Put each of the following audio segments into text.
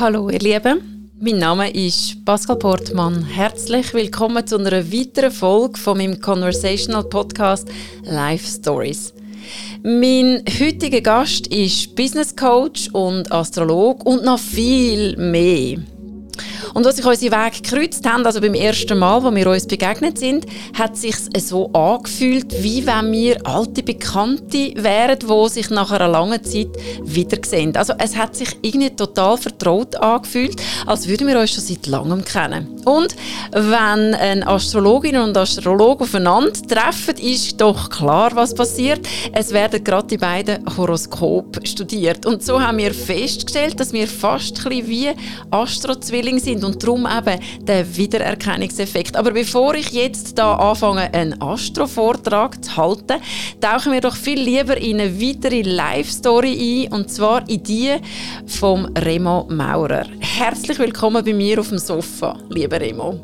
Hallo ihr Lieben, mein Name ist Pascal Portmann. Herzlich willkommen zu einer weiteren Folge von meinem Conversational Podcast Life Stories. Mein heutiger Gast ist Business Coach und Astrolog und noch viel mehr. Und als sich unsere Wege gekreuzt haben, also beim ersten Mal, wo wir uns begegnet sind, hat sich so angefühlt, wie wenn wir alte Bekannte wären, die sich nach einer langen Zeit wiedersehen. Also es hat sich irgendwie total vertraut angefühlt, als würden wir uns schon seit langem kennen. Und wenn eine Astrologin und Astrologe aufeinander treffen, ist doch klar, was passiert. Es werden gerade die beiden Horoskope studiert. Und so haben wir festgestellt, dass wir fast ein wie Astrozwillinge sind sind und darum eben der Wiedererkennungseffekt. Aber bevor ich jetzt da anfange, einen Astro-Vortrag zu halten, tauchen wir doch viel lieber in eine weitere Live-Story ein und zwar in die vom Remo Maurer. Herzlich willkommen bei mir auf dem Sofa, lieber Remo.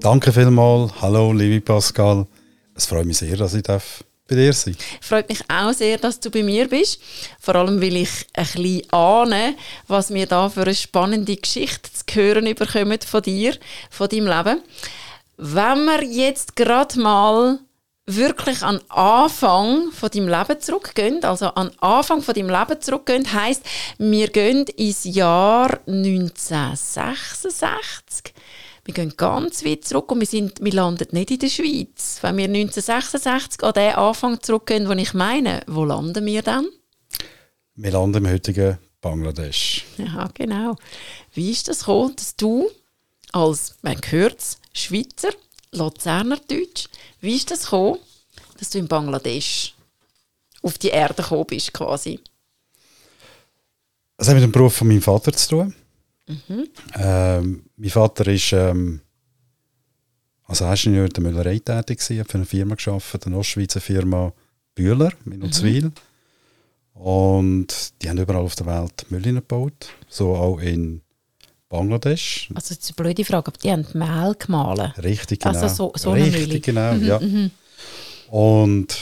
Danke vielmals. Hallo, liebe Pascal. Es freut mich sehr, dass ich darf bei dir sein. Freut mich auch sehr, dass du bei mir bist. Vor allem, weil ich ein bisschen ahne, was wir da für eine spannende Geschichte zu hören bekommen von dir, von deinem Leben. Wenn wir jetzt gerade mal wirklich an Anfang von deinem Leben zurückgehen, also an Anfang von deinem Leben zurückgehen, heißt, wir gehen ins Jahr 1966 wir gehen ganz weit zurück und wir, sind, wir landen nicht in der Schweiz. Wenn wir 1966 an den Anfang zurückgehen, wo ich meine, wo landen wir dann? Wir landen im heutigen Bangladesch. Ja, genau. Wie ist das gekommen, dass du als, man hört es, Schweizer, Luzerner Deutsch, wie ist das gekommen, dass du in Bangladesch auf die Erde gekommen bist quasi? Das hat mit dem Beruf von meinem Vater zu tun. Mhm. Ähm, mein Vater ist ähm, als Ingenieur der Müllerei tätig hat für eine Firma gearbeitet, eine Ostschweizer Firma Bühler in Uzwil. Mhm. Und die haben überall auf der Welt Müll gebaut, so auch in Bangladesch. Also das ist eine blöde Frage, aber die haben Mehl gemahlen? Richtig, genau. Also so, so Richtig, genau, mhm, ja. Mhm. Und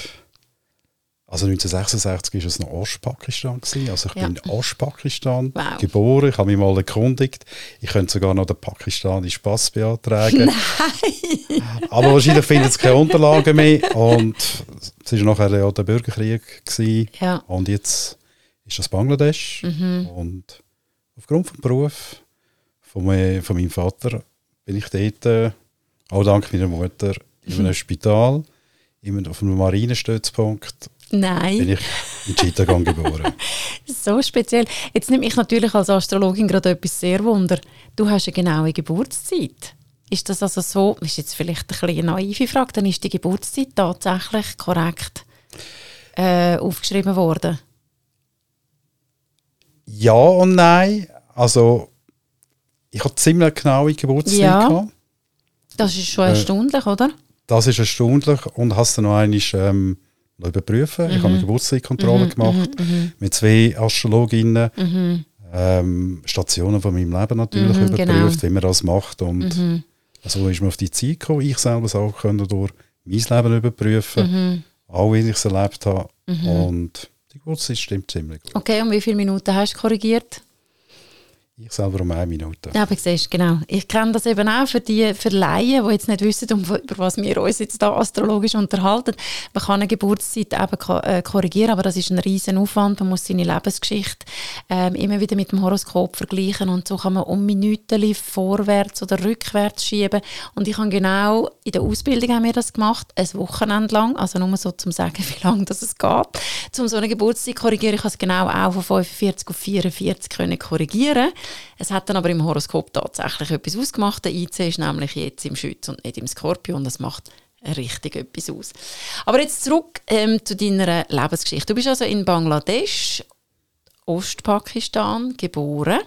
also 1966 war es noch Ostpakistan. Also ich ja. bin in Ostpakistan wow. geboren. Ich habe mich mal erkundigt. Ich könnte sogar noch den pakistanischen Pass beantragen. Nein! Aber wahrscheinlich findet es keine Unterlagen mehr. Und es war nachher ja der Bürgerkrieg. Ja. Und jetzt ist das Bangladesch. Mhm. Und aufgrund des Berufs von, mir, von meinem Vater bin ich dort, äh, auch dank meiner Mutter, in einem mhm. Spital, auf einem Marinestützpunkt Nein. Bin ich in Chittagong geboren. so speziell. Jetzt nehme ich natürlich als Astrologin gerade etwas sehr wunder. Du hast eine genaue Geburtszeit. Ist das also so, ist jetzt vielleicht ein bisschen eine naive Frage, dann ist die Geburtszeit tatsächlich korrekt äh, aufgeschrieben worden? Ja und nein. Also, ich habe ziemlich genaue Geburtszeit ja. gehabt. Das ist schon äh, erstaunlich, äh, oder? Das ist erstaunlich und hast du noch einmal ähm, überprüfen. Mhm. Ich habe eine mhm. Geburtszeitkontrolle mhm. gemacht mhm. mhm. mit zwei Astrologinnen. Mhm. Ähm, Stationen von meinem Leben natürlich überprüft, genau. wie man das macht. Und so ist man auf die Zeit gekommen. Ich selber auch können durch mein Leben überprüfen, auch wie ich es erlebt habe. Und die Geburtszeit stimmt ziemlich gut. Okay, und wie viele Minuten hast du korrigiert? Ich selber um eine Minute. Ja, aber siehst, genau. Ich kenne das eben auch für die Laien, die jetzt nicht wissen, über was wir uns jetzt da astrologisch unterhalten. Man kann eine Geburtszeit eben äh, korrigieren, aber das ist ein riesen Aufwand. Man muss seine Lebensgeschichte ähm, immer wieder mit dem Horoskop vergleichen und so kann man um Minuten vorwärts oder rückwärts schieben. Und ich habe genau in der Ausbildung haben wir das gemacht, ein Wochenende lang, also nur so zum sagen, wie lange das es geht, um so eine Geburtszeit korrigieren. Ich habe es genau auch von 45 auf 44 können korrigieren es hat dann aber im Horoskop tatsächlich etwas ausgemacht. Der IC ist nämlich jetzt im Schütz und nicht im Skorpion. Das macht richtig etwas aus. Aber jetzt zurück ähm, zu deiner Lebensgeschichte. Du bist also in Bangladesch, Ostpakistan, geboren.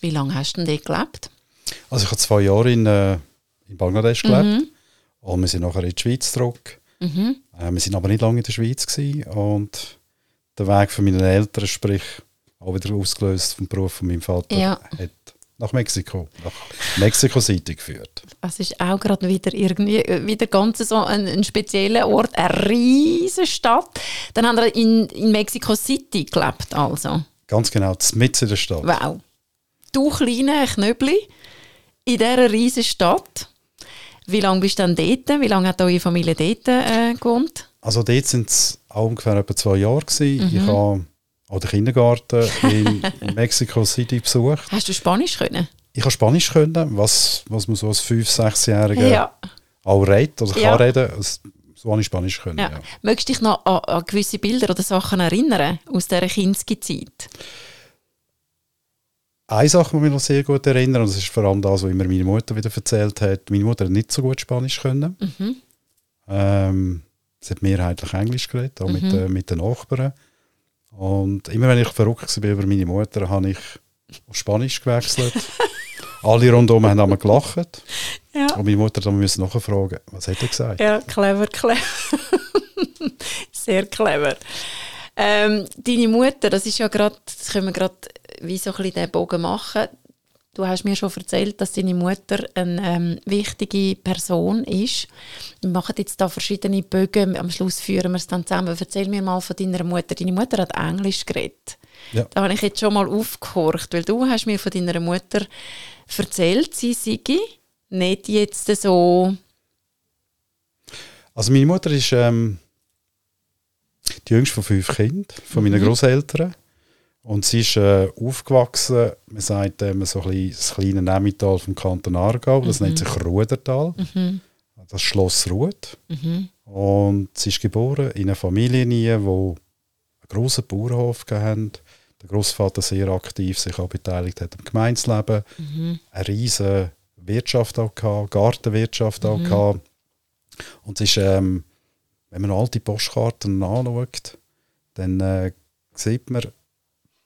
Wie lange hast du denn dort gelebt? Also ich habe zwei Jahre in, äh, in Bangladesch gelebt mhm. und wir sind nachher in die Schweiz zurück. Mhm. Äh, wir sind aber nicht lange in der Schweiz gewesen und der Weg von meinen Eltern, sprich auch wieder ausgelöst vom Beruf von meinem Vater, ja. hat nach Mexiko, nach Mexiko-Seite geführt. Es ist auch gerade wieder irgendwie wieder ganz so ein, ein spezieller Ort, eine riesige Stadt. Dann haben wir in, in Mexico City gelebt, also. Ganz genau, mitten in der Stadt. Wow. du kleine Knöbli in dieser riesigen Stadt. Wie lange bist du dann dort? Wie lange hat eure Familie dort äh, gewohnt? Also dort sind es ungefähr etwa zwei Jahre gewesen. Mhm. Ich habe auch den Kindergarten in Mexico City besucht. Hast du Spanisch können? Ich habe Spanisch können, was, was man so als 5-, 6-Jähriger ja. auch redet oder ja. kann reden. So habe ich Spanisch können, ja. ja. Möchtest du dich noch an, an, gewisse Bilder oder Sachen erinnern aus dieser Kinski-Zeit? Eine Sache, die mich noch sehr gut erinnert, und das ist vor allem das, was immer meine Mutter wieder erzählt hat. Meine Mutter hat nicht so gut Spanisch können. Mhm. Ähm, sie hat mehrheitlich Englisch geredet, auch mhm. mit, äh, mit den Nachbarn. Und immer wenn ich verrückt war über meine Mutter, habe ich auf Spanisch gewechselt. Alle rundherum haben einmal gelacht. Ja. Und meine Mutter dann müssen nachfragen, was hat er gesagt? Ja, clever, clever. Sehr clever. Ähm, deine Mutter, das ist ja gerade, das können wir gerade wie so ein bisschen den Bogen machen. Du hast mir schon erzählt, dass deine Mutter eine ähm, wichtige Person ist. Wir machen jetzt da verschiedene Bögen. Am Schluss führen wir es dann zusammen. Erzähl mir mal von deiner Mutter. Deine Mutter hat Englisch geredet. Ja. Da habe ich jetzt schon mal aufgehorcht, weil du hast mir von deiner Mutter erzählt, sie sei nicht jetzt so... Also meine Mutter ist ähm, die jüngste von fünf Kindern, von meinen mhm. Großeltern. Und sie ist äh, aufgewachsen, man sagt ähm, so ein bisschen das kleine Nemital vom Kanton Aargau, das mhm. nennt sich Rudertal. Mhm. Das Schloss Ruht. Mhm. Und sie ist geboren in einer Familie, die einen grossen Bauernhof hatten. Der Großvater sehr aktiv sich auch beteiligt hat am Gemeinsleben. Mhm. Eine riesige Wirtschaft auch gehabt, Gartenwirtschaft auch mhm. gehabt. Und es ist, ähm, wenn man alte Postkarten anschaut, dann äh, sieht man,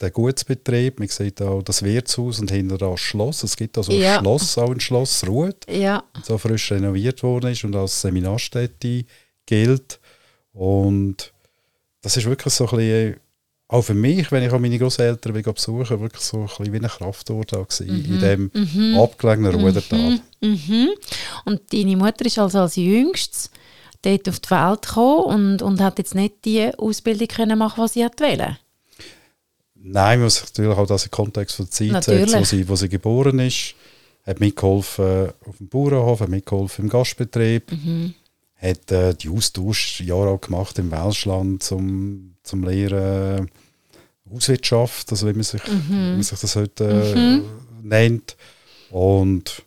der Gutsbetrieb, man sieht auch das Wirtshaus und hinter das Schloss. Es gibt also ja. ein Schloss, auch ein Schloss Ruht, ja. so frisch renoviert worden ist und als Seminarstätte gilt. Und das ist wirklich so ein bisschen, auch für mich, wenn ich auch meine Großeltern besuche, wirklich so ein bisschen wie ein Kraftort mhm. in dem mhm. abgelegenen Rudertal. Mhm. mhm. Und deine Mutter ist also als Jüngstes dort auf die Welt gekommen und, und hat jetzt nicht die Ausbildung können machen, die sie wollte? Nein, man muss natürlich auch das im Kontext von der Zeit natürlich. setzen, wo sie, wo sie geboren ist. Hat mitgeholfen auf dem Bauernhof, hat mitgeholfen im Gastbetrieb. Mhm. Hat äh, die Austauschjahre auch gemacht im Welschland zum, zum Lehren Hauswirtschaft, also wie man sich, mhm. wie man sich das heute äh, mhm. nennt. Und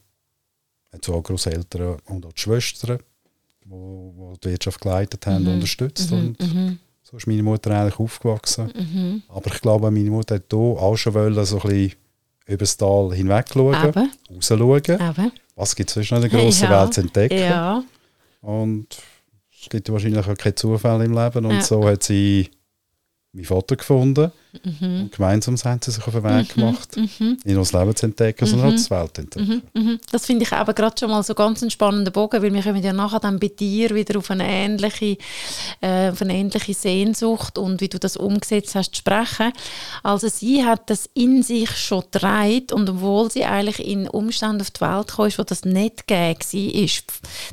hat so auch Großeltern und auch die Schwestern, die, die Wirtschaft geleitet haben, mhm. unterstützt. Mhm. Und mhm. So ist meine Mutter eigentlich aufgewachsen. Mhm. Aber ich glaube, meine Mutter hat hier auch schon wollen, so ein bisschen über das Tal hinweg schauen, raus schauen. Was gibt es sonst noch in der grossen ja. Welt zu entdecken? Ja. Und es gibt wahrscheinlich auch keinen Zufall im Leben. Und ja. so hat sie meinen Vater gefunden. Mhm. Und gemeinsam sind sie sich auf den Weg mhm. gemacht, mhm. nicht nur das Leben zu entdecken, sondern auch mhm. die Welt zu entdecken. Mhm. Mhm. Das finde ich aber gerade schon mal so ganz einen spannenden Bogen, weil wir kommen ja nachher dann bei dir wieder auf eine ähnliche, äh, auf eine ähnliche Sehnsucht und wie du das umgesetzt hast, sprechen. Also sie hat das in sich schon getragen und obwohl sie eigentlich in Umständen auf die Welt kam, wo das nicht gegeben war,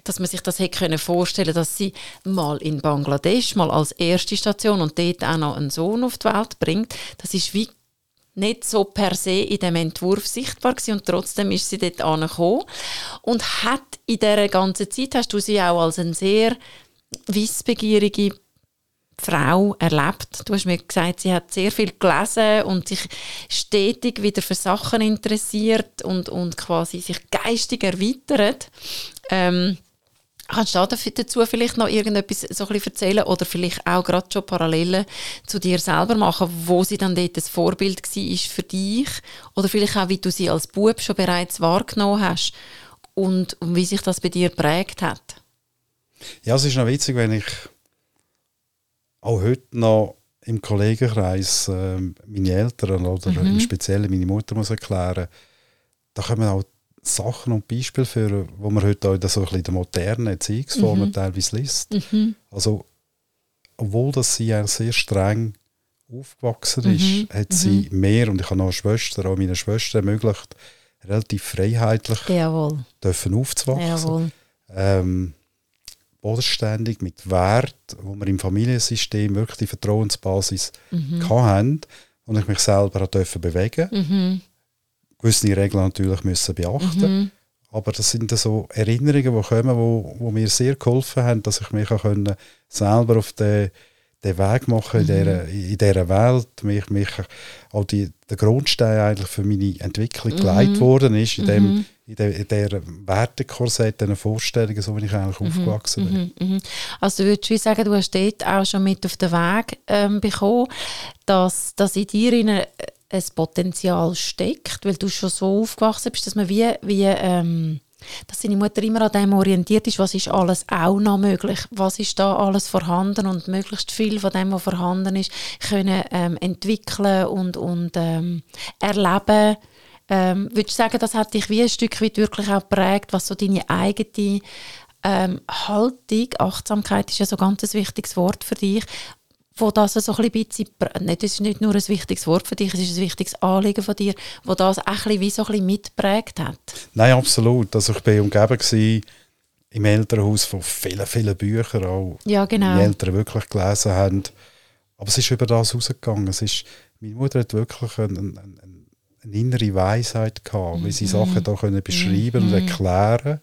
dass man sich das hätte vorstellen können, dass sie mal in Bangladesch, mal als erste Station und dort auch noch einen Sohn auf die Welt bringt, das ist wie nicht so per se in dem Entwurf sichtbar gewesen und trotzdem ist sie dort angekommen und hat in dieser ganzen Zeit, hast du sie auch als eine sehr wissbegierige Frau erlebt. Du hast mir gesagt, sie hat sehr viel gelesen und sich stetig wieder für Sachen interessiert und, und quasi sich geistig erweitert. Ähm, Kannst du dazu vielleicht noch irgendetwas so ein erzählen oder vielleicht auch gerade schon Parallelen zu dir selber machen, wo sie dann dort ein Vorbild war für dich oder vielleicht auch, wie du sie als Bub schon bereits wahrgenommen hast und, und wie sich das bei dir prägt hat? Ja, es ist noch witzig, wenn ich auch heute noch im Kollegenkreis äh, meine Eltern oder mhm. im Speziellen meine Mutter muss erklären, da kommen auch Sachen und Beispiele für, wo man heute auch in so ein bisschen der modernen Erziehungsformen mhm. teilweise liest. Mhm. Also, obwohl dass sie ja sehr streng aufgewachsen ist, mhm. hat sie mhm. mehr, und ich habe noch eine Schwester, auch meine Schwester ermöglicht, relativ freiheitlich Jawohl. dürfen aufzuwachsen. Ähm, bodenständig, mit Wert, wo wir im Familiensystem wirklich die Vertrauensbasis mhm. hatten und ich mich selber auch bewegen durfte gewisse Regeln natürlich müssen beachten mhm. Aber das sind so Erinnerungen, die kommen, wo, wo mir sehr geholfen haben, dass ich mich auch können, selber auf den, den Weg machen mhm. in, dieser, in dieser Welt. Mich, mich auch die, der Grundstein eigentlich für meine Entwicklung mhm. geleitet worden ist, in dem, mhm. in der, in der Wertekorsett, diesen Vorstellungen, so wie ich eigentlich mhm. aufgewachsen bin. Mhm. Mhm. Also du würdest sagen, du hast dort auch schon mit auf den Weg ähm, bekommen, dass, dass in dir eine ein Potenzial steckt, weil du schon so aufgewachsen bist, dass man wie, wie ähm, dass seine Mutter immer an dem orientiert ist, was ist alles auch noch möglich, was ist da alles vorhanden und möglichst viel von dem, was vorhanden ist, können ähm, entwickeln und, und ähm, erleben. Ähm, würdest du sagen, das hat dich wie ein Stück weit wirklich auch geprägt, was so deine eigene ähm, Haltung, Achtsamkeit ist ja so ein ganz wichtiges Wort für dich, wo das so ein bisschen, nicht, das ist nicht nur ein wichtiges Wort für dich, es ist ein wichtiges Anliegen von dir, wo das auch ein bisschen, wie so ein bisschen mitprägt hat. Nein, absolut. Also ich war umgeben im Elternhaus von vielen, vielen Büchern, auch ja, genau. die Eltern wirklich gelesen haben. Aber es ist über das rausgegangen. Es ist, meine Mutter hat wirklich eine, eine, eine innere Weisheit gehabt, wie sie mhm. Sachen da können beschreiben mhm. und erklären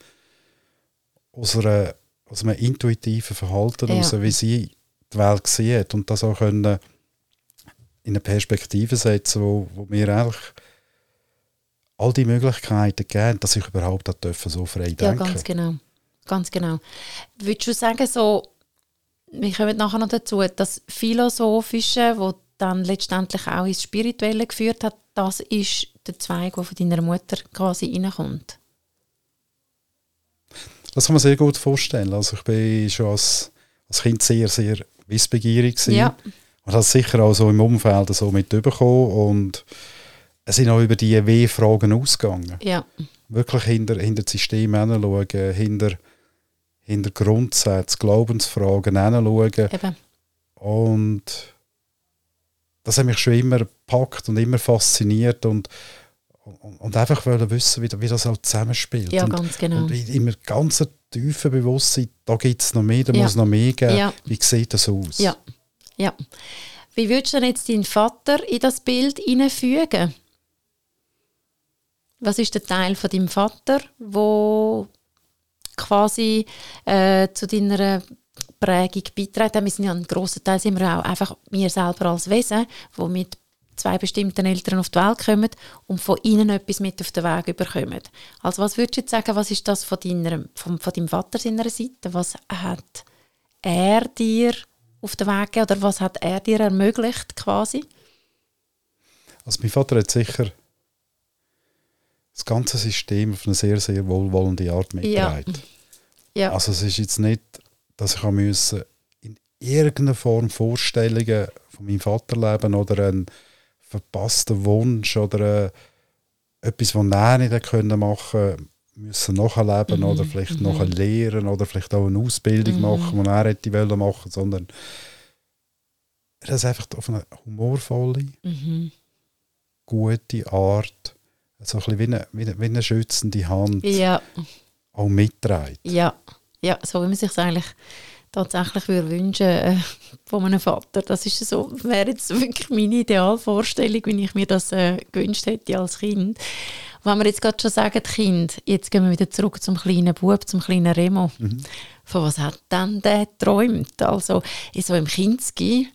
aus, einer, aus einem intuitiven Verhalten ja. heraus, wie sie die Welt sieht und das auch können in eine Perspektive setzen, wo, wo mir eigentlich all die Möglichkeiten geben, dass ich überhaupt dürfen, so frei denken. Ja, ganz genau. Ganz genau. Würdest du sagen, so, wir kommen nachher noch dazu, das Philosophische, das dann letztendlich auch ins Spirituelle geführt hat, das ist der Zweig, der von deiner Mutter quasi reinkommt? Das kann man sehr gut vorstellen. Also ich bin schon als, als Kind sehr, sehr wissbegierig gewesen. Ja. Und hat sicher auch so im Umfeld so mitbekommen und es sind auch über die W-Fragen ausgegangen. Ja. Wirklich hinter, hinter das System hinschauen, hinter, hinter Grundsätze, Glaubensfragen hinschauen. Eben. Und das hat mich schon immer gepackt und immer fasziniert und, und, und einfach wollen wissen, wie, wie das auch zusammenspielt. Ja, und, ganz genau. Und immer ganz tiefe Bewusstsein, da gibt es noch mehr, da ja. muss noch mehr geben. Ja. Wie sieht das aus? Ja. ja. Wie würdest du denn jetzt deinen Vater in das Bild hineinfügen? Was ist der Teil von deinem Vater, wo quasi äh, zu deiner Prägung beiträgt? Wir sind ja ein grosser Teil sind wir auch einfach wir selber als Wesen, wo mit zwei bestimmten Eltern auf die Welt kommen und von ihnen etwas mit auf den Weg überkommen. Also was würdest du jetzt sagen, was ist das von, deiner, von, von deinem Vater seiner Seite? Was hat er dir auf den Weg gegeben oder was hat er dir ermöglicht quasi? Also mein Vater hat sicher das ganze System auf eine sehr, sehr wohlwollende Art mitgetragen. Ja. ja. Also es ist jetzt nicht, dass ich müssen in irgendeiner Form Vorstellungen von meinem Vater leben oder ein verpassten Wunsch oder äh, etwas, was er nicht können machen müssen nachleben mhm. oder vielleicht mhm. lehren oder vielleicht auch eine Ausbildung mhm. machen, die er hätte wollen machen, sondern er hat einfach auf eine humorvolle, mhm. gute Art, so ein bisschen wie eine, wie eine, wie eine schützende Hand ja. auch mitträgt. Ja. ja, so wie man sich eigentlich tatsächlich würde wünschen äh, von meinem Vater. Das ist so, wäre jetzt wirklich meine Idealvorstellung, wie ich mir das äh, gewünscht hätte als Kind. wenn wir jetzt gerade schon sagen, Kind, jetzt gehen wir wieder zurück zum kleinen Bub, zum kleinen Remo. Mhm. Von was hat denn der geträumt? Also, so im Kindesgehen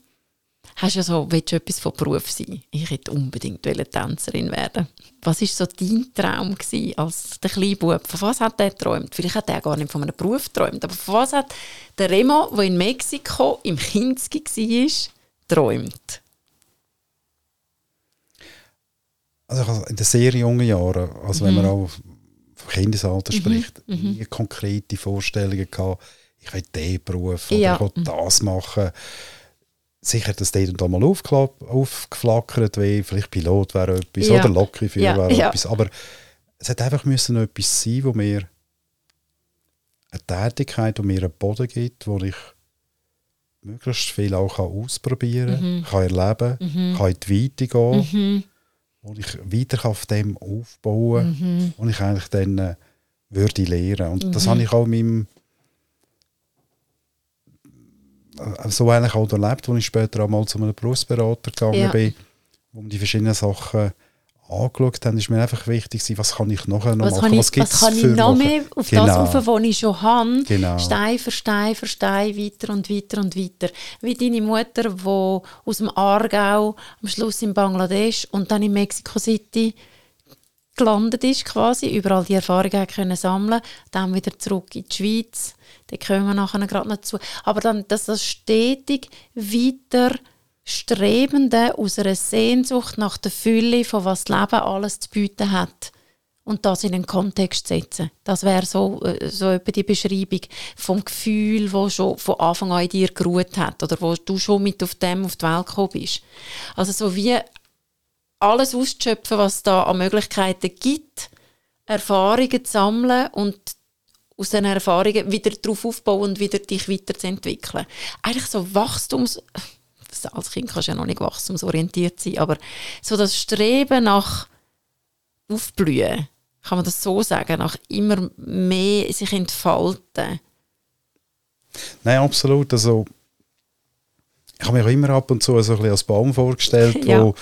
hast ja so, willst du etwas von Beruf sein? Ich hätte unbedingt Tänzerin werden. Was war so dein Traum gewesen, als der kleine Bub? Von was hat er geträumt? Vielleicht hat er gar nicht von einem Beruf geträumt, aber von was hat der Remo, der in Mexiko im Kinski war, geträumt? Also in den sehr jungen Jahren, also mhm. wenn man auch vom Kindesalter mhm. spricht, mhm. nie konkrete Vorstellungen gehabt, ich will diesen Beruf oder ja. ich will das machen sicher das dort und da mal aufgeflackert, wie vielleicht Pilot wäre etwas ja. oder Lokführer ja. wäre ja. etwas. Aber es hat einfach müssen etwas sein, wo mir eine Tätigkeit, die mir einen Boden gibt, wo ich möglichst viel auch ausprobieren kann, mhm. kann erleben mhm. kann in die Weite gehen, mhm. wo ich weiter auf dem aufbauen kann mhm. und ich eigentlich dann äh, würde lernen. Und das mhm. habe ich auch in meinem äh, so eigentlich auch erlebt, als ich später einmal zu einem Berufsberater gegangen ja. bin, um die verschiedenen Sachen angeschaut haben, ist mir einfach wichtig, was kann ich nachher noch was machen, ich, was gibt es kann ich noch mehr auf genau. das rauf, was ich schon habe, genau. Stein für Stein für Stein, weiter und weiter und weiter. Wie deine Mutter, die aus dem Aargau am Schluss in Bangladesch und dann in Mexico City gelandet ist quasi, überall die Erfahrungen können sammeln, dann wieder zurück in die Schweiz, da kommen wir nachher gerade noch zu. Aber dann, dass das stetig weiter Strebende aus einer Sehnsucht nach der Fülle, von was das Leben alles zu bieten hat. Und das in einen Kontext setzen. Das wäre so, äh, so die Beschreibung vom Gefühl, das schon von Anfang an in dir geruht hat oder wo du schon mit auf dem auf die Welt gekommen bist. Also so wie alles auszuschöpfen, was es da an Möglichkeiten gibt, Erfahrungen zu sammeln und aus diesen Erfahrungen wieder darauf aufbauen und wieder dich weiterzuentwickeln. Eigentlich so Wachstums als Kind kannst du ja noch nicht wachstumsorientiert sein, aber so das Streben nach Aufblühen, kann man das so sagen, nach immer mehr sich entfalten? Nein, absolut. Also, ich habe mich auch immer ab und zu so ein bisschen als Baum vorgestellt, ja. wo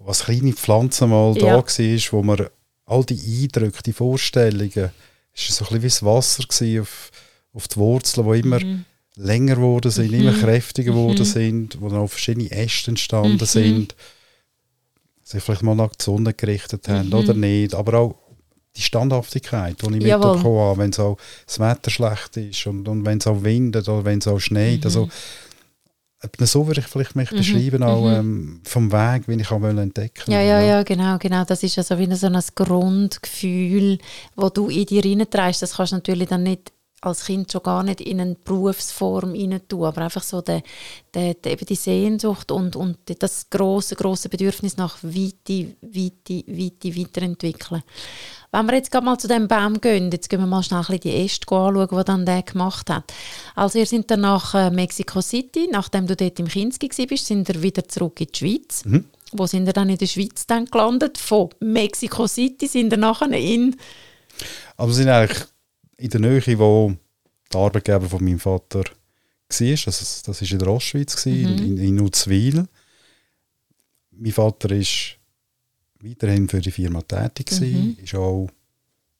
was kleine Pflanzen mal ja. da war, wo man all die Eindrücke, die Vorstellungen, es war so ein bisschen wie das Wasser auf, auf die Wurzeln, die immer mhm länger geworden sind, mhm. immer kräftiger geworden mhm. sind, wo dann auch verschiedene Äste entstanden mhm. sind, sich vielleicht mal nach die Sonne gerichtet haben oder mhm. nicht, aber auch die Standhaftigkeit, die ich Jawohl. mitbekommen habe, wenn es auch das Wetter schlecht ist und, und wenn es auch windet oder wenn es auch schneit, also mhm. So würde ich vielleicht mich mhm. beschreiben, auch ähm, vom Weg, wie ich auch entdecken Ja, ja, ja, genau, genau. Das ist also wie so ein Grundgefühl, das du in dir reintreibst. Das kannst du natürlich dann nicht als Kind schon gar nicht in eine Berufsform tun, aber einfach so die, die, die, eben die Sehnsucht und, und das große große Bedürfnis nach Weite, Weite, Weite weiterentwickeln. Wenn wir jetzt mal zu dem Baum gehen, jetzt gehen wir mal schnell die Äste anschauen, die dann der gemacht hat. Also ihr seid dann nach äh, Mexico City, nachdem du dort im Kinski bist, sind ihr wieder zurück in die Schweiz. Mhm. Wo sind ihr dann in der Schweiz dann gelandet? Von Mexico City sind ihr nachher in... Aber sind eigentlich in der Nähe, wo der Arbeitgeber von meinem Vater war. Das, das war in der Ostschweiz, mhm. in, in Uzwil. Mein Vater war weiterhin für die Firma tätig, mhm. ist auch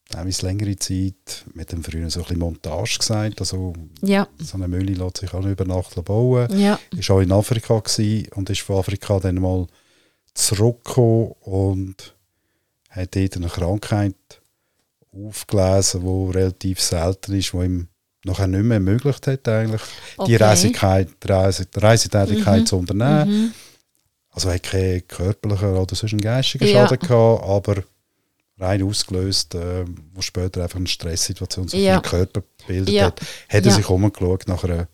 teilweise längere Zeit mit dem früher so ein bisschen Montage gesagt. Also ja. so eine Mühle lässt sich auch über Nacht bauen. Ja. Ist auch in Afrika und ist von Afrika dann mal zurückgekommen und hat dort eine Krankheit aufgelesen, die relativ selten ist, die ihm nachher nicht mehr ermöglicht hat, eigentlich, okay. die Reisigkeit, Reise, Reisetätigkeit mhm. zu unternehmen. Mhm. Also er hat keinen körperlichen oder sonst einen geistigen ja. Schaden gehabt, aber rein ausgelöst, äh, wo später einfach eine Stresssituation sich ja. im Körper gebildet ja. hat, hat er ja. sich umgeschaut nach einer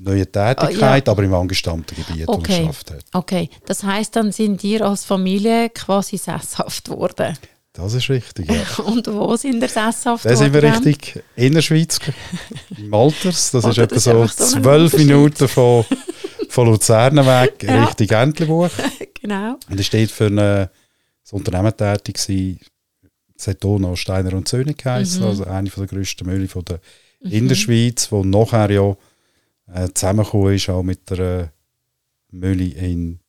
neuen Tätigkeit, oh, aber im angestammten Gebiet, okay. wo geschafft hat. Okay, das heißt, dann sind ihr als Familie quasi sesshaft geworden? Das ist richtig, ja. Und wo sind wir sesshaft? Da sind wir richtig in der Schweiz, im Alters. Das ist etwa so zwölf Minuten von, von Luzern weg, ja. Richtung Entlebuch. genau. Und es steht für eine, das Unternehmen tätig gewesen, Zetono Steiner und Söhne geheißen, mhm. also eine der grössten Mühle von der, mhm. in der Schweiz, die nachher ja äh, zusammengekommen ist, auch mit der äh, Mühle in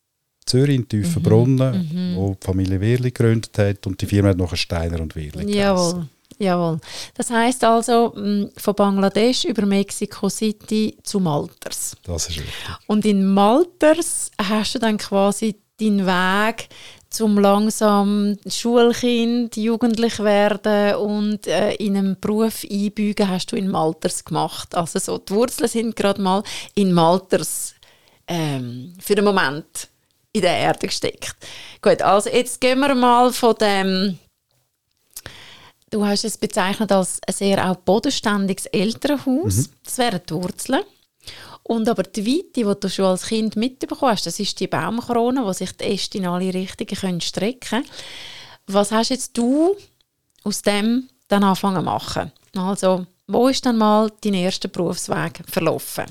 Zürich, in Tiefenbrunnen, mhm. wo die Familie Wehrli gegründet hat und die Firma hat nachher Steiner und Wehrli Jawohl. Jawohl. Das heißt also mm, von Bangladesch über Mexico City zu Malters. Das ist richtig. Und in Malters hast du dann quasi deinen Weg zum langsam Schulkind, jugendlich werden und äh, in einen Beruf einbügen, hast du in Malters gemacht. Also so, die Wurzeln sind gerade mal in Malters ähm, für den Moment in der Erde gesteckt. Gut, also jetzt gehen wir mal von dem Du hast es bezeichnet als ein sehr auch bodenständiges Elternhaus. Mhm. Das wären die Wurzeln. Und aber die Weite, die du schon als Kind mitbekommen hast, das ist die Baumkrone, wo sich die Äste in alle Richtungen strecken können. Was hast jetzt du aus dem dann anfangen zu machen? Also, wo ist dann mal dein erster Berufsweg verlaufen?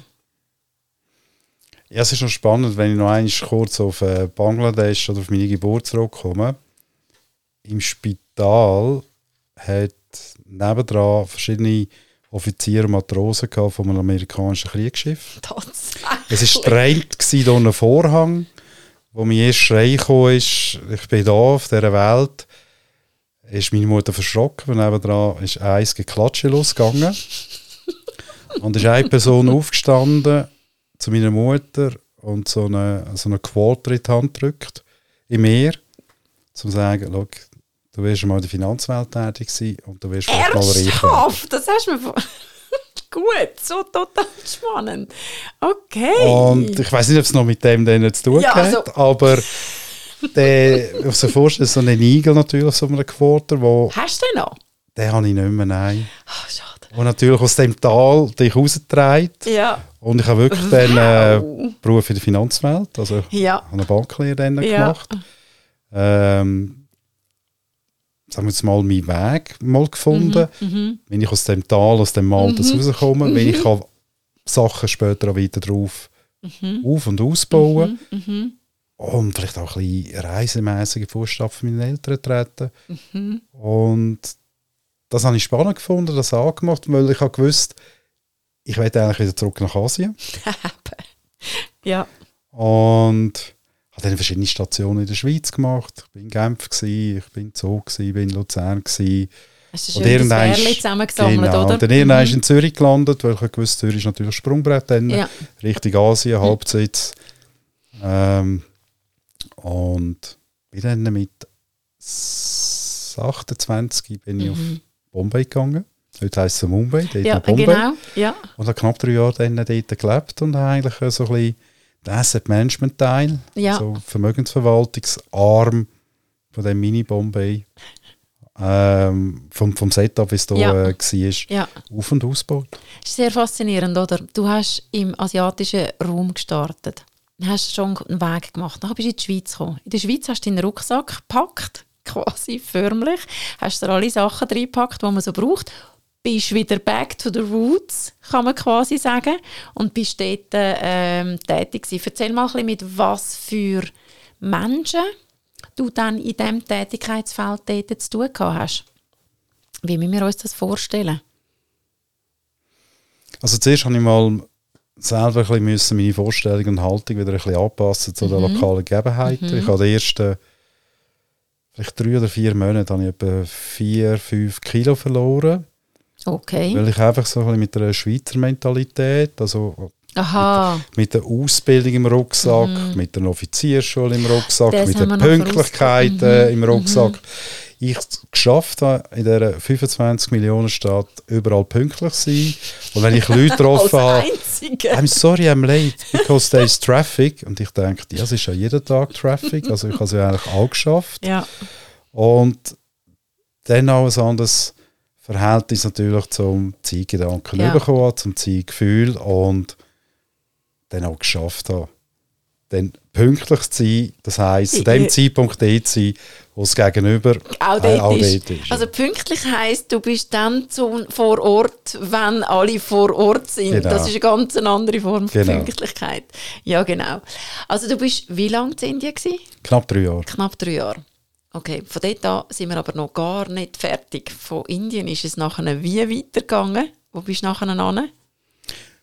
Ja, es ist noch spannend, wenn ich noch einmal kurz auf äh, Bangladesch oder auf meine Geburt zurückkomme. Im Spital hat nebendran verschiedene Offiziere und Matrosen von einem amerikanischen Kriegsschiff. Tatsächlich? Es war streng, hier Vorhang, wo mein erster Schrei ist, ich bin da auf dieser Welt, ist meine Mutter verschrocken, weil nebenan ist eins Geklatsche losgegangen. und ist eine Person aufgestanden zu meiner Mutter und so eine, so eine Quote in die Hand drückt, im Meer, zum zu sagen, schau, du wirst mal in der Finanzwelt tätig sein und du wirst mal reich werden. Das hast du mir Gut, so total spannend. Okay. Und ich weiß nicht, ob es noch mit dem dann zu tun ja, hat, also aber der, ich muss mir vorstellen, so ein Igel natürlich, so eine Quote, wo... Hast du den noch? Den habe ich nicht mehr, nein. Oh, schade. Wo natürlich aus dem Tal dich raustreibt. Ja. Und ich habe wirklich wow. dann äh, Beruf in der Finanzwelt, also ja. habe eine Banklehre dann ja. gemacht. Ähm, sagen wir jetzt mal, meinen Weg mal gefunden. Mhm, mhm. wenn ich aus dem Tal, aus dem Maltes mhm. rauskomme, wenn ich kann Sachen später auch wieder drauf mhm. auf- und ausbauen. Mhm, mhm. Und vielleicht auch ein bisschen reisemässige Fußstapfen meiner Eltern treten. Mhm. Und das habe ich spannend gefunden, das angemacht, weil ich habe gewusst, ich werde eigentlich wieder zurück nach Asien. ja. Und habe dann verschiedene Stationen in der Schweiz gemacht. Ich war in Genf, gewesen, ich war in Zug, ich war in Luzern. Gewesen. Hast du ein schönes zusammengesammelt, genau. oder? Dann irgendwann mhm. in Zürich gelandet, weil ich gewusst Zürich ist natürlich Sprungbrett dann, ja. Richtung Asien, mhm. Hauptsitz. Ähm, und bin dann mit 28 bin ich mhm. auf Bombay gegangen. Heute heisst es Mumbai, dort ja, Bombay. Genau, ja. Und habe knapp drei Jahre dann dort gelebt und eigentlich so ein bisschen den Asset Management Teil, ja. also Vermögensverwaltungsarm von dem Mini Bombay, ähm, vom, vom Setup, wie es da ja. äh, war, ja. auf- und ausgebaut. Das ist sehr faszinierend, oder? Du hast im asiatischen Raum gestartet. Du hast schon einen Weg gemacht. Dann bist du in die Schweiz gekommen. In der Schweiz hast du deinen Rucksack gepackt, quasi förmlich. Hast du alle Sachen reingepackt, die man so braucht bist wieder back to the roots, kann man quasi sagen, und bist dort ähm, tätig gewesen. Erzähl mal ein bisschen, mit was für Menschen du dann in diesem Tätigkeitsfeld dort zu tun hast. Wie müssen wir uns das vorstellen? Also zuerst habe ich mal selber ein bisschen meine Vorstellung und Haltung wieder ein bisschen anpassen zu den mhm. lokalen Gegebenheiten. Mhm. Ich habe die ersten vielleicht drei oder vier Monate habe ich etwa vier, fünf Kilo verloren. Okay. Weil ich einfach so ein mit einer Schweizer Mentalität, also Aha. Mit, mit der Ausbildung im Rucksack, mhm. mit der Offizierschule im Rucksack, das mit der Pünktlichkeit mhm. im Rucksack. Mhm. Ich geschafft habe, in dieser 25 Millionen Stadt überall pünktlich zu sein. Und wenn ich Leute getroffen habe, I'm sorry, I'm late, because there is traffic. Und ich denke, ja, es ist ja jeden Tag Traffic, also ich habe es ja eigentlich auch geschafft. Ja. Und dann auch ein anderes Verhältnis natürlich zum Zielgedanken ja. bekommen, zum Zielgefühl und dann auch geschafft habe. Dann pünktlich zu sein, das heisst, zu dem Zeitpunkt dort zu sein, wo es gegenüber auch dort, äh, auch ist. dort ist. Also pünktlich heisst, du bist dann zu, vor Ort, wenn alle vor Ort sind. Genau. Das ist eine ganz andere Form von genau. Pünktlichkeit. Ja, genau. Also du bist wie lange in Indien? Gewesen? Knapp drei Jahre. Knapp drei Jahre. Okay, von dort an sind wir aber noch gar nicht fertig. Von Indien ist es nachher wie weitergegangen? Wo bist du nachher an?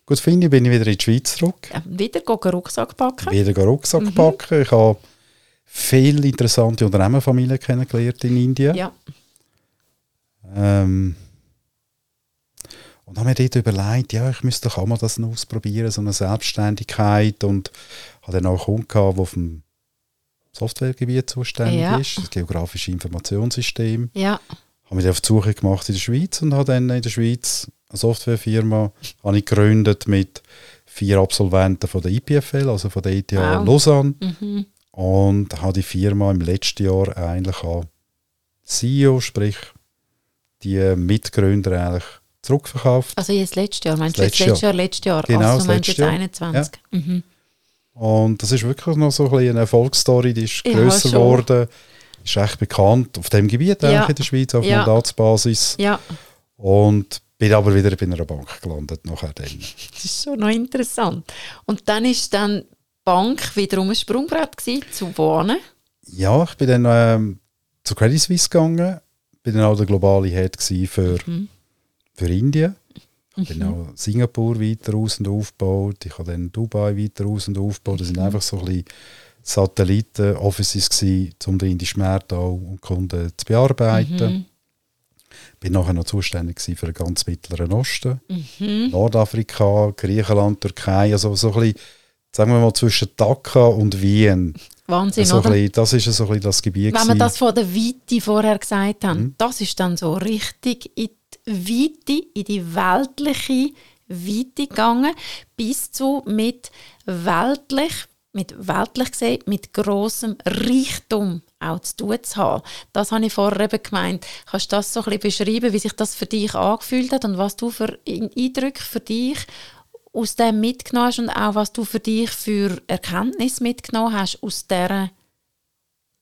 Gut, von Indien bin ich wieder in die Schweiz zurück. Ja, wieder gehen Rucksack packen? Wieder Rucksack mhm. packen. Ich habe viele interessante Unternehmerfamilien kennengelernt in Indien. Ja. Ähm, und habe mir dort überlegt, ja, ich müsste doch auch mal das ausprobieren, so eine Selbstständigkeit. Und habe dann auch einen Kunden gehabt, der auf dem Softwaregebiet zuständig ja. ist, das geografische Informationssystem. Ja. Habe mich auf die Suche gemacht in der Schweiz und habe dann in der Schweiz eine Softwarefirma habe ich gegründet mit vier Absolventen von der IPFL, also von der ETH wow. Lausanne. Mhm. Und habe die Firma im letzten Jahr eigentlich an CEO, sprich die Mitgründer eigentlich zurückverkauft. Also jetzt letztes Jahr, meinst du letztes Jahr, letztes Jahr? Genau, also meinst jetzt 21? Ja. Mhm. Und das ist wirklich noch so ein eine Erfolgsstory, die ist grösser geworden, ist echt bekannt auf dem Gebiet ja. in der Schweiz, auf ja. Mandatsbasis. Ja. Und bin aber wieder bei einer Bank gelandet nachher dann. Das ist schon noch interessant. Und dann ist dann die Bank wiederum ein Sprungbrett gewesen, zu wohnen? Ja, ich bin dann ähm, zu Credit Suisse gegangen, bin dann auch der globale Head für, mhm. für Indien. Ich habe mhm. dann auch Singapur weiter aus und aufgebaut. Ich habe dann Dubai weiter aus und aufgebaut. Das sind mhm. einfach so ein bisschen Satelliten-Offices um den indischen Markt auch und Kunden zu bearbeiten. Mhm. Bin nachher noch zuständig für den ganz Mittleren Osten, mhm. Nordafrika, Griechenland, Türkei, also so ein bisschen, sagen wir mal, zwischen Dhaka und Wien. Wahnsinn, so oder? Bisschen, das ist so ein das Gebiet. Wenn wir das von der Weite vorher gesagt haben, mhm. das ist dann so richtig in die Weite, in die weltliche Weite gegangen, bis zu mit weltlich, mit weltlich gesehen, mit großem Reichtum auch zu tun zu haben. Das habe ich vorher eben gemeint. Kannst du das so ein bisschen beschreiben, wie sich das für dich angefühlt hat und was du für Eindrücke für dich aus dem mitgenommen hast und auch was du für dich für Erkenntnis mitgenommen hast aus dieser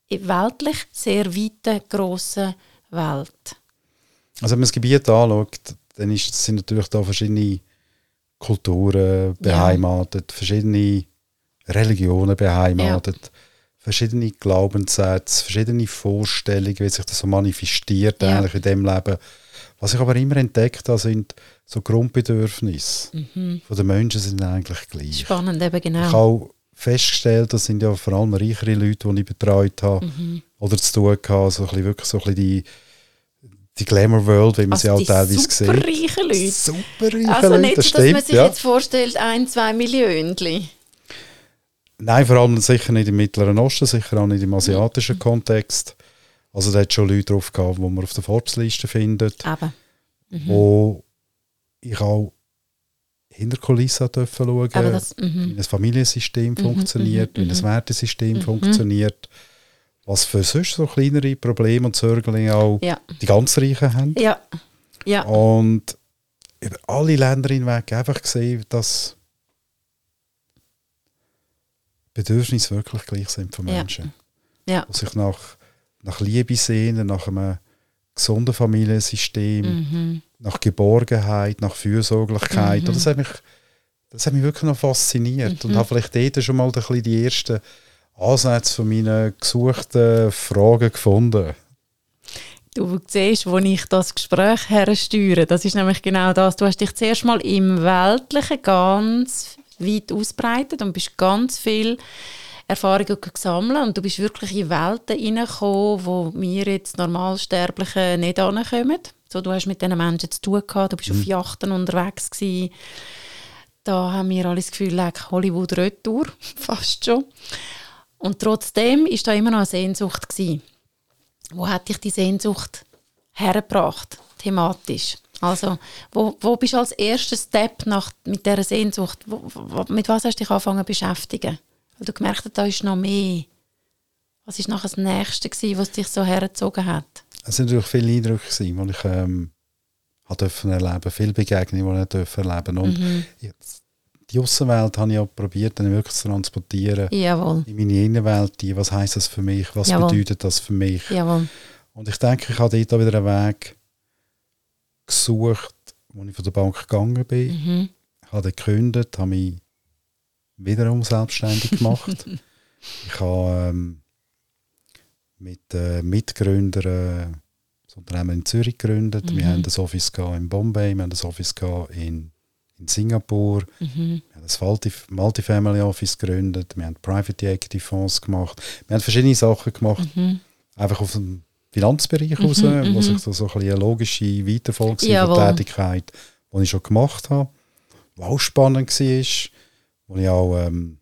weltlich sehr weiten, grossen Welt? Also wenn man das Gebiet anschaut, dann ist, sind natürlich da verschiedene Kulturen beheimatet, ja. verschiedene Religionen beheimatet, ja. verschiedene Glaubenssätze, verschiedene Vorstellungen, wie sich das so manifestiert ja. eigentlich in dem Leben. Was ich aber immer entdeckt habe, sind so Grundbedürfnisse mhm. von den Menschen sind eigentlich gleich. Spannend eben, genau. Ich habe festgestellt, das sind ja vor allem reichere Leute, die ich betreut habe mhm. oder zu tun hatte, so ein bisschen, wirklich so ein bisschen die die Glamour World, wie man also sie auch teilweise sieht. Superreiche Leute. Superreiche also Leute, nicht, das dass stimmt, man sich ja. jetzt vorstellt, ein, zwei Millionen. Nein, vor allem sicher nicht im Mittleren Osten, sicher auch nicht im asiatischen mhm. Kontext. Also da hat schon Leute drauf gehabt, die man auf der Forbes-Liste findet. Eben. Mhm. Wo ich auch hinter Kulissen dürfen schauen, das, mhm. wie ein Familiensystem Mhm, funktioniert, wie ein. Wertesystem funktioniert. Was für sonst so kleinere Probleme und Zörglinge auch Ja. die ganz Reichen haben. Ja. Ja. Und über alle Länder hinweg einfach gesehen, dass Bedürfnisse wirklich gleich sind von Ja. Menschen. Ja. Die sich nach, nach Liebe sehnen, nach einem gesunden Familiensystem, Mhm. nach Geborgenheit, nach Fürsorglichkeit. Mhm. Und Das, hat mich, das hat mich wirklich noch fasziniert. Und Mhm. habe vielleicht dort schon mal die ersten Ansätze von meinen gesuchten Fragen gefunden. Du siehst, wo ich das Gespräch hersteuere. Das ist nämlich genau das. Du hast dich zuerst mal im Weltlichen ganz weit ausbreitet und bist ganz viel Erfahrungen gesammelt und du bist wirklich in Welten hineingekommen, wo wir jetzt Normalsterbliche nicht ankommen. So, du hast mit diesen Menschen zu tun gehabt, du bist auf Yachten unterwegs gewesen. Da haben wir alle das Gefühl, like Hollywood Retour, fast schon. Und trotzdem ist da immer noch eine Sehnsucht gewesen. Wo hat dich die Sehnsucht hergebracht, thematisch? Also, wo, wo bist du als erster Step nach, mit dieser Sehnsucht, wo, wo, mit was hast du dich angefangen zu beschäftigen? Weil du gemerkt hast, da ist noch mehr. Was war nachher das Nächste, gewesen, was dich so hergezogen hat? Es waren natürlich viele Eindrücke, die ich ähm, habe dürfen erleben viele Begegnungen, die ich erleben Und Mhm. jetzt, die Außenwelt habe ich auch probiert, dann wirklich zu transportieren Jawohl, in meine Innenwelt. Die, was heisst das für mich? Was Jawohl. bedeutet das für mich? jawohl. Und ich denke, ich habe dort auch wieder einen Weg gesucht, wo ich von der Bank gegangen bin. Mhm. habe gekündigt, habe mich wiederum selbstständig gemacht. ich habe ähm, mit äh, Mitgründern äh, das Unternehmen in Zürich gegründet. Wir Mhm. haben das Office in Bombay, wir haben das Office in, in Singapur, Mhm. wir haben das Multi Multifamily Office gegründet, wir haben Private Equity Fonds gemacht. Wir haben verschiedene Sachen gemacht, Mhm. einfach auf dem Finanzbereich Mhm, raus, wo mhm. sich so, so ein bisschen eine logische Weiterfolge war der Tätigkeit, die ich schon gemacht habe, die auch spannend war, wo ich auch ähm,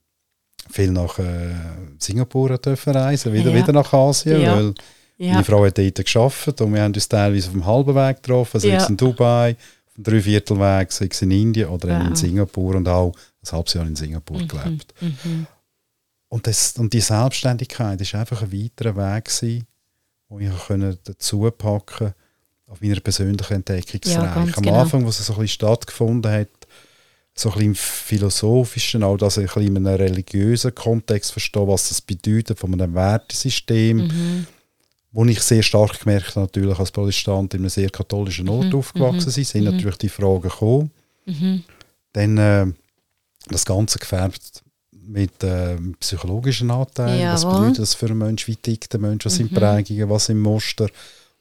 viel nach äh, Singapur dürfen reisen wieder, Ja. wieder nach Asien, Ja. weil Ja. meine Frau hat dort gearbeitet und wir haben uns teilweise auf dem halben Weg getroffen, sei es in Dubai, auf dem Dreiviertelweg, sei es in Indien oder eben in Wow. Singapur und auch ein halbes Jahr in Singapur gelebt. Mhm. Und, das, und die Selbstständigkeit ist einfach ein weiterer Weg gewesen, wo ich können dazu packen auf meiner persönlichen Entdeckungsreise. Ja, Am genau. Anfang, wo es so ein bisschen stattgefunden hat, so ein bisschen im philosophischen, auch dass ich ein bisschen in einem religiösen Kontext verstehe, was das bedeutet von einem Wertesystem, Mhm. wo ich sehr stark gemerkt habe, natürlich als Protestant in einem sehr katholischen Ort Mhm, aufgewachsen sind, sind mhm. natürlich die Fragen gekommen. Mhm. Dann äh, das Ganze gefärbt mit äh, psychologischen Anteilen. Was Jawohl. bedeutet das für einen Mensch? Wie tickt der Mensch? Was sind Mhm. Prägungen? Was sind Muster?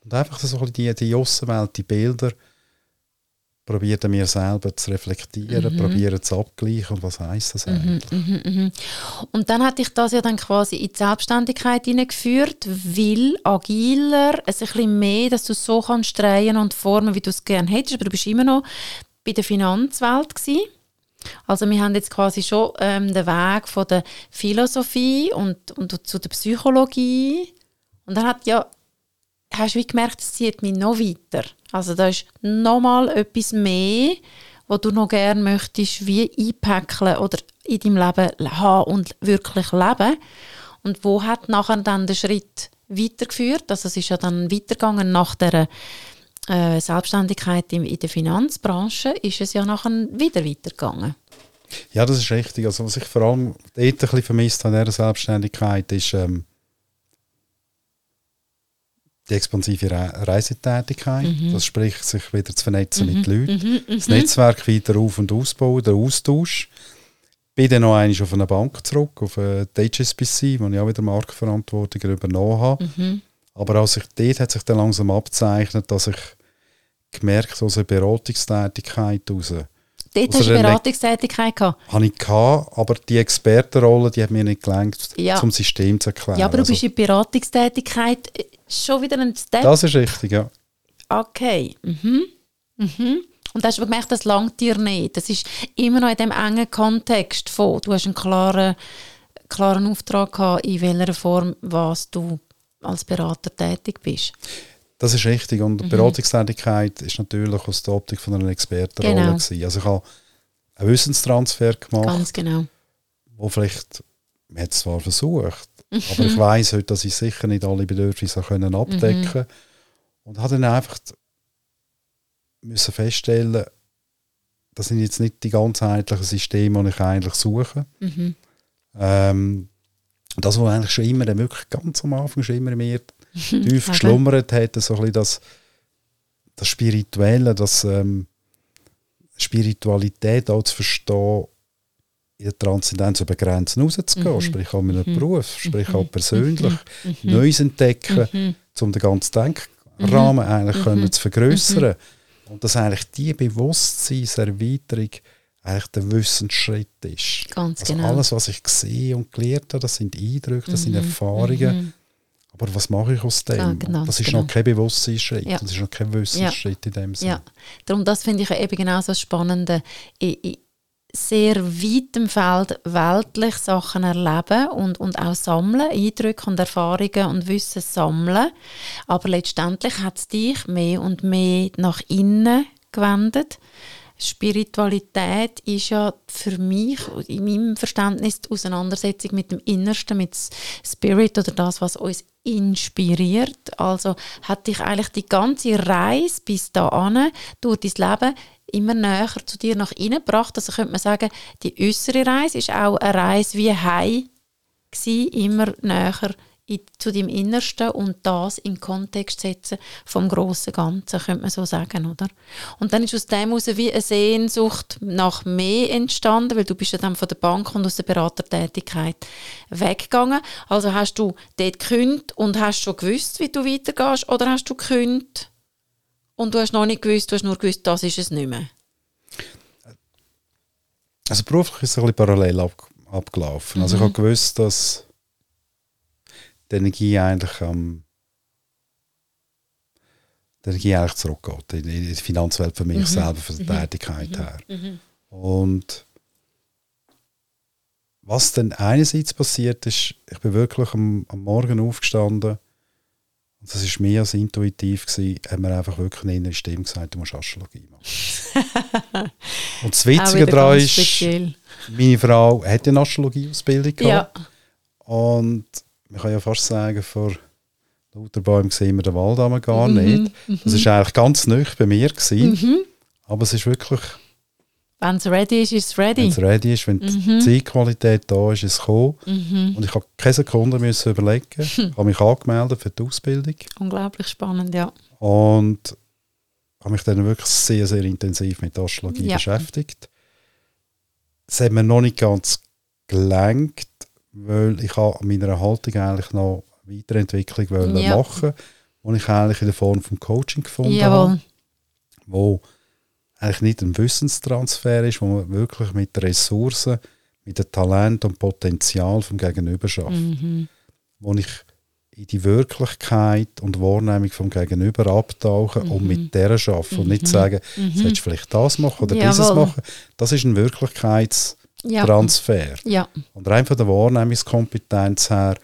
Und einfach so ein die, die Aussenwelt, die Bilder probiere mir selber zu reflektieren, mhm. probiere zu abgleichen und was heisst das mhm, eigentlich. Mhm, mhm, und dann hat dich das ja dann quasi in die Selbstständigkeit hineingeführt, weil agiler, es ein bisschen mehr, dass du so kannst drehen und formen, wie du es gerne hättest, aber du bist immer noch bei der Finanzwelt gewesen. Also wir haben jetzt quasi schon ähm, den Weg von der Philosophie und, und zu der Psychologie und dann hat ja hast du gemerkt, es zieht mich noch weiter. Also da ist nochmal etwas mehr, was du noch gerne möchtest, wie einpäckeln oder in deinem Leben haben und wirklich leben. Und wo hat nachher dann der Schritt weitergeführt? Also es ist ja dann weitergegangen nach der äh, Selbstständigkeit in, in der Finanzbranche, ist es ja nachher wieder weitergegangen. Ja, das ist richtig. Also was ich vor allem dort ein bisschen vermisst habe in dieser Selbstständigkeit, ist ähm, die expansive Re Reisetätigkeit, mhm. das spricht sich wieder zu vernetzen mhm. mit Leuten, mhm. mhm. das Netzwerk weiter auf- und ausbauen, der Austausch. Bin dann noch einmal auf eine Bank zurück, auf äh, die HSBC, wo ich auch wieder Marktverantwortung übernommen habe. Mhm. Aber als ich, dort hat sich dann langsam abzeichnet, dass ich gemerkt aus einer Beratungstätigkeit heraus, Dort hast du Beratungstätigkeit gehabt? Habe ich gehabt, aber die Expertenrolle, die hat mir nicht gelangt, ja. zum System zu erklären. Ja, aber du also, bist in Beratungstätigkeit schon wieder ein Step. Das ist richtig, ja. Okay. Mhm. Mhm. Und hast du gemerkt, das langt dir nicht. Das ist immer noch in dem engen Kontext von, du hast einen klaren, klaren Auftrag gehabt, in welcher Form, was du als Berater tätig bist. Das ist richtig. Und mhm. Beratungstätigkeit ist natürlich aus der Optik von einer Expertenrolle. Genau. Gewesen. Also ich habe einen Wissenstransfer gemacht. Ganz genau. Wo vielleicht, man hat es zwar versucht, aber ich weiß heute, dass ich sicher nicht alle Bedürfnisse können abdecken konnte. Mhm. Und habe dann einfach müssen feststellen, das sind jetzt nicht die ganzheitlichen Systeme, die ich eigentlich suche. Mhm. Ähm, das, was eigentlich schon immer, wirklich ganz am Anfang schon immer mehr tief okay. geschlummert hat, so ein bisschen das, das Spirituelle, das ähm, Spiritualität auch zu verstehen, in der Transzendenz über Grenzen rauszugehen, mhm. sprich auch mit einem mhm. Beruf, sprich auch mhm. persönlich mhm. mhm. Neues entdecken, mhm. um den ganzen Denkrahmen eigentlich können zu vergrößern und dass eigentlich die Bewusstseinserweiterung eigentlich der Wissensschritt ist. Ganz also genau. Alles, was ich sehe und gelernt habe, das sind Eindrücke, das sind Erfahrungen. Aber was mache ich aus dem? Ja, genau, das ist genau. noch kein Bewusstseinsschritt, ja. das ist noch kein Wissensschritt ja. in dem Sinne. Ja, darum das finde ich eben genau so spannend. Ich, ich, sehr weitem Feld weltlich Sachen erleben und, und auch sammeln, Eindrücke und Erfahrungen und Wissen sammeln. Aber letztendlich hat es dich mehr und mehr nach innen gewendet. Spiritualität ist ja für mich, in meinem Verständnis, die Auseinandersetzung mit dem Innersten, mit Spirit oder das, was uns inspiriert. Also hat dich eigentlich die ganze Reise bis dahin durch dein Leben immer näher zu dir nach innen gebracht. Also könnte man sagen, die äußere Reise ist auch eine Reise wie Heim immer näher in, zu deinem Innersten und das in Kontext setzen vom großen Ganzen, könnte man so sagen, oder? Und dann ist aus dem heraus wie eine Sehnsucht nach mehr entstanden, weil du bist ja dann von der Bank und aus der Beratertätigkeit weggegangen. Also hast du dort gekündigt und hast schon gewusst, wie du weitergehst, oder hast du gekündigt und du hast noch nicht gewusst, du hast nur gewusst, das ist es nicht mehr? Also beruflich ist es ein bisschen parallel ab, abgelaufen. Mhm. Also ich mhm. habe gewusst, dass die Energie eigentlich ähm, die Energie eigentlich zurückgeht in, in die Finanzwelt für mich mhm. selber, von der mhm. Tätigkeit mhm. her. Mhm. Und was dann einerseits passiert ist, ich bin wirklich am, am Morgen aufgestanden und das war mehr als intuitiv, gewesen, haben wir einfach wirklich eine innere Stimme gesagt, du musst Astrologie machen. und das Witzige daran ist, speziell. meine Frau hat eine Astrologieausbildung gehabt. Ja. Und man kann ja fast sagen, vor lauter Bäumen sehen wir den Wald gar mhm, nicht. Das war eigentlich ganz neu bei mir. Gewesen, mhm. Aber es ist wirklich... Wenn es ready ist, ist es ready. Wenn es ready ist, wenn mhm. die Zeitqualität da ist, ist es gekommen. Mhm. Und ich habe keine Sekunde müssen überlegen. Ich habe mich angemeldet für die Ausbildung. Unglaublich spannend, ja. Und habe mich dann wirklich sehr, sehr intensiv mit Astrologie ja. beschäftigt. Es hat mir noch nicht ganz gelenkt, weil ich an meiner Haltung eigentlich noch Weiterentwicklung wollen ja. machen, die ich eigentlich in der Form von Coaching gefunden Jawohl. habe, wo eigentlich nicht ein Wissenstransfer ist, wo man wirklich mit den Ressourcen, mit dem Talent und Potenzial vom Gegenüber schafft. Mhm. Wo ich in die Wirklichkeit und Wahrnehmung vom Gegenüber abtauchen mhm. und mit der arbeiten mhm. und nicht mhm. sagen, mhm. sollst du vielleicht das machen oder Jawohl. dieses machen. Das ist ein Wirklichkeitstransfer. Ja. ja. Und rein von der Wahrnehmungskompetenz her,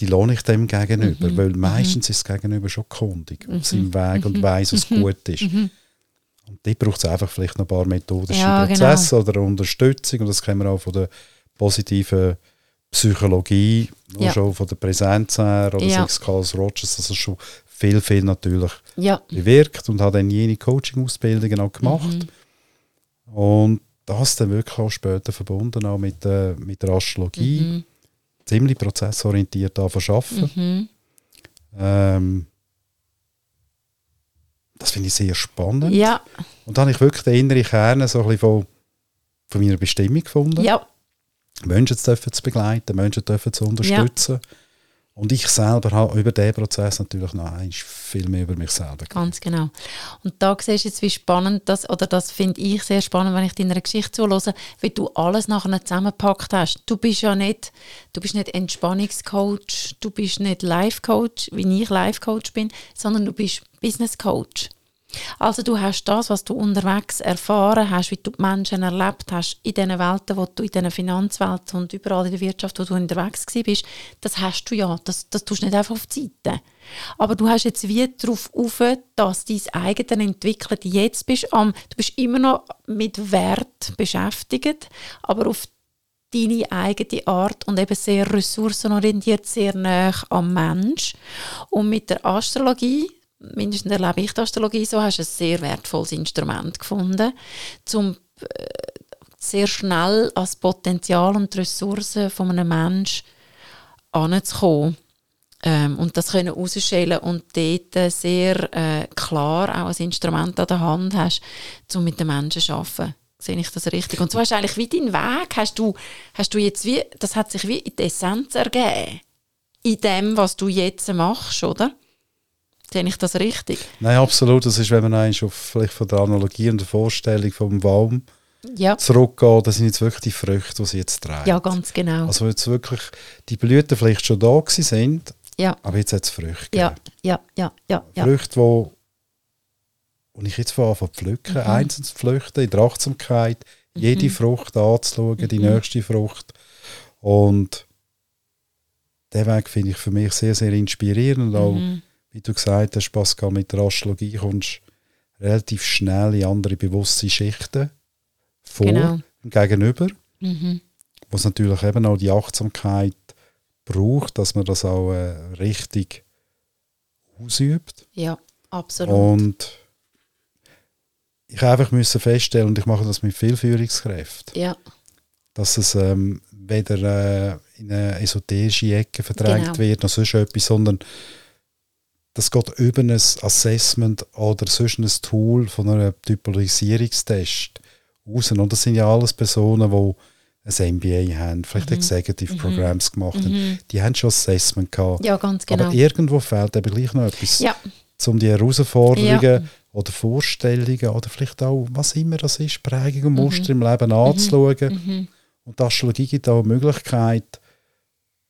die lohne ich dem gegenüber, mhm. weil meistens ist das Gegenüber schon kundig auf seinem Weg und weiß, was gut ist. Und die braucht es einfach vielleicht noch ein paar methodische ja, Prozesse genau. oder Unterstützung und das kennen wir auch von der positiven Psychologie, nur ja. schon von der Präsenz her oder ja. sei Carl Rogers, das ist schon viel, viel natürlich ja. bewirkt und hat dann jene Coaching-Ausbildungen auch gemacht. Mhm. Und das dann wirklich auch später verbunden auch mit, äh, mit der Astrologie. Mhm. Ziemlich prozessorientiert arbeiten. Mhm. Ähm, das finde ich sehr spannend. Ja. Und dann habe ich wirklich den inneren Kern so ein bisschen von, von meiner Bestimmung gefunden. Ja. Menschen zu, zu begleiten, Menschen zu unterstützen. Ja. Und ich selber habe über diesen Prozess natürlich noch viel mehr über mich selber Ganz genau. Und da siehst du jetzt, wie spannend das, oder das finde ich sehr spannend, wenn ich deiner Geschichte zuhöre, wie du alles nachher zusammengepackt hast. Du bist ja nicht, du bist nicht Entspannungscoach, du bist nicht Life-Coach, wie ich Life-Coach bin, sondern du bist Business-Coach. Also du hast das, was du unterwegs erfahren hast, wie du die Menschen erlebt hast, in diesen Welten, wo du in diesen Finanzwelten und überall in der Wirtschaft, wo du unterwegs bist, das hast du ja, das, das tust du nicht einfach auf die Seite. Aber du hast jetzt wie darauf auf, dass dein eigene entwickeln jetzt bist, am, du bist immer noch mit Wert beschäftigt, aber auf deine eigene Art und eben sehr ressourcenorientiert, sehr nah am Mensch. Und mit der Astrologie, mindestens erlebe ich die Astrologie so, hast du ein sehr wertvolles Instrument gefunden, um äh, sehr schnell als Potenzial und die Ressourcen von einem Menschen anzukommen. Ähm, und das können herausstellen und dort sehr äh, klar auch ein Instrument an der Hand hast, um mit den Menschen zu arbeiten. Sehe ich das richtig? Und so hast du eigentlich wie deinen Weg, hast du, hast du jetzt wie, das hat sich wie in die Essenz ergeben. In dem, was du jetzt machst, oder? Sehe ich das richtig? Nein, absolut. Das ist, wenn man eigentlich auf, vielleicht von der Analogie und der Vorstellung vom Baum ja. zurückgeht, das sind jetzt wirklich die Früchte, die sie jetzt tragen. Ja, ganz genau. Also jetzt wirklich die Blüten vielleicht schon da sind, ja. aber jetzt hat es Früchte ja. Ja, ja, ja, ja. Früchte, wo, wo ich jetzt von zu pflücken, mhm. einzeln zu pflüchten, in der Achtsamkeit, mhm. jede Frucht anzuschauen, mhm. die nächste Frucht. Und der Weg finde ich für mich sehr, sehr inspirierend und auch mhm wie du gesagt hast, Pascal, mit der Astrologie kommst relativ schnell in andere bewusste Schichten vor, genau. gegenüber. Mhm. Wo es natürlich eben auch die Achtsamkeit braucht, dass man das auch äh, richtig ausübt. Ja, absolut. Und ich einfach müssen feststellen, und ich mache das mit vielen Führungskräften, ja. dass es ähm, weder äh, in eine esoterische Ecke verdrängt genau. wird, noch sonst etwas, sondern das geht über ein Assessment oder sonst ein Tool von einem Typologisierungstest raus. Und das sind ja alles Personen, die ein MBA haben, vielleicht mhm. Executive mhm. Programs gemacht haben. Mhm. Die haben schon Assessment gehabt. Ja, ganz genau. Aber irgendwo fehlt eben gleich noch etwas, ja. um die Herausforderungen ja. oder Vorstellungen oder vielleicht auch, was immer das ist, Prägung und Muster mhm. im Leben anzuschauen. Mhm. Und die Astrologie gibt auch eine Möglichkeit,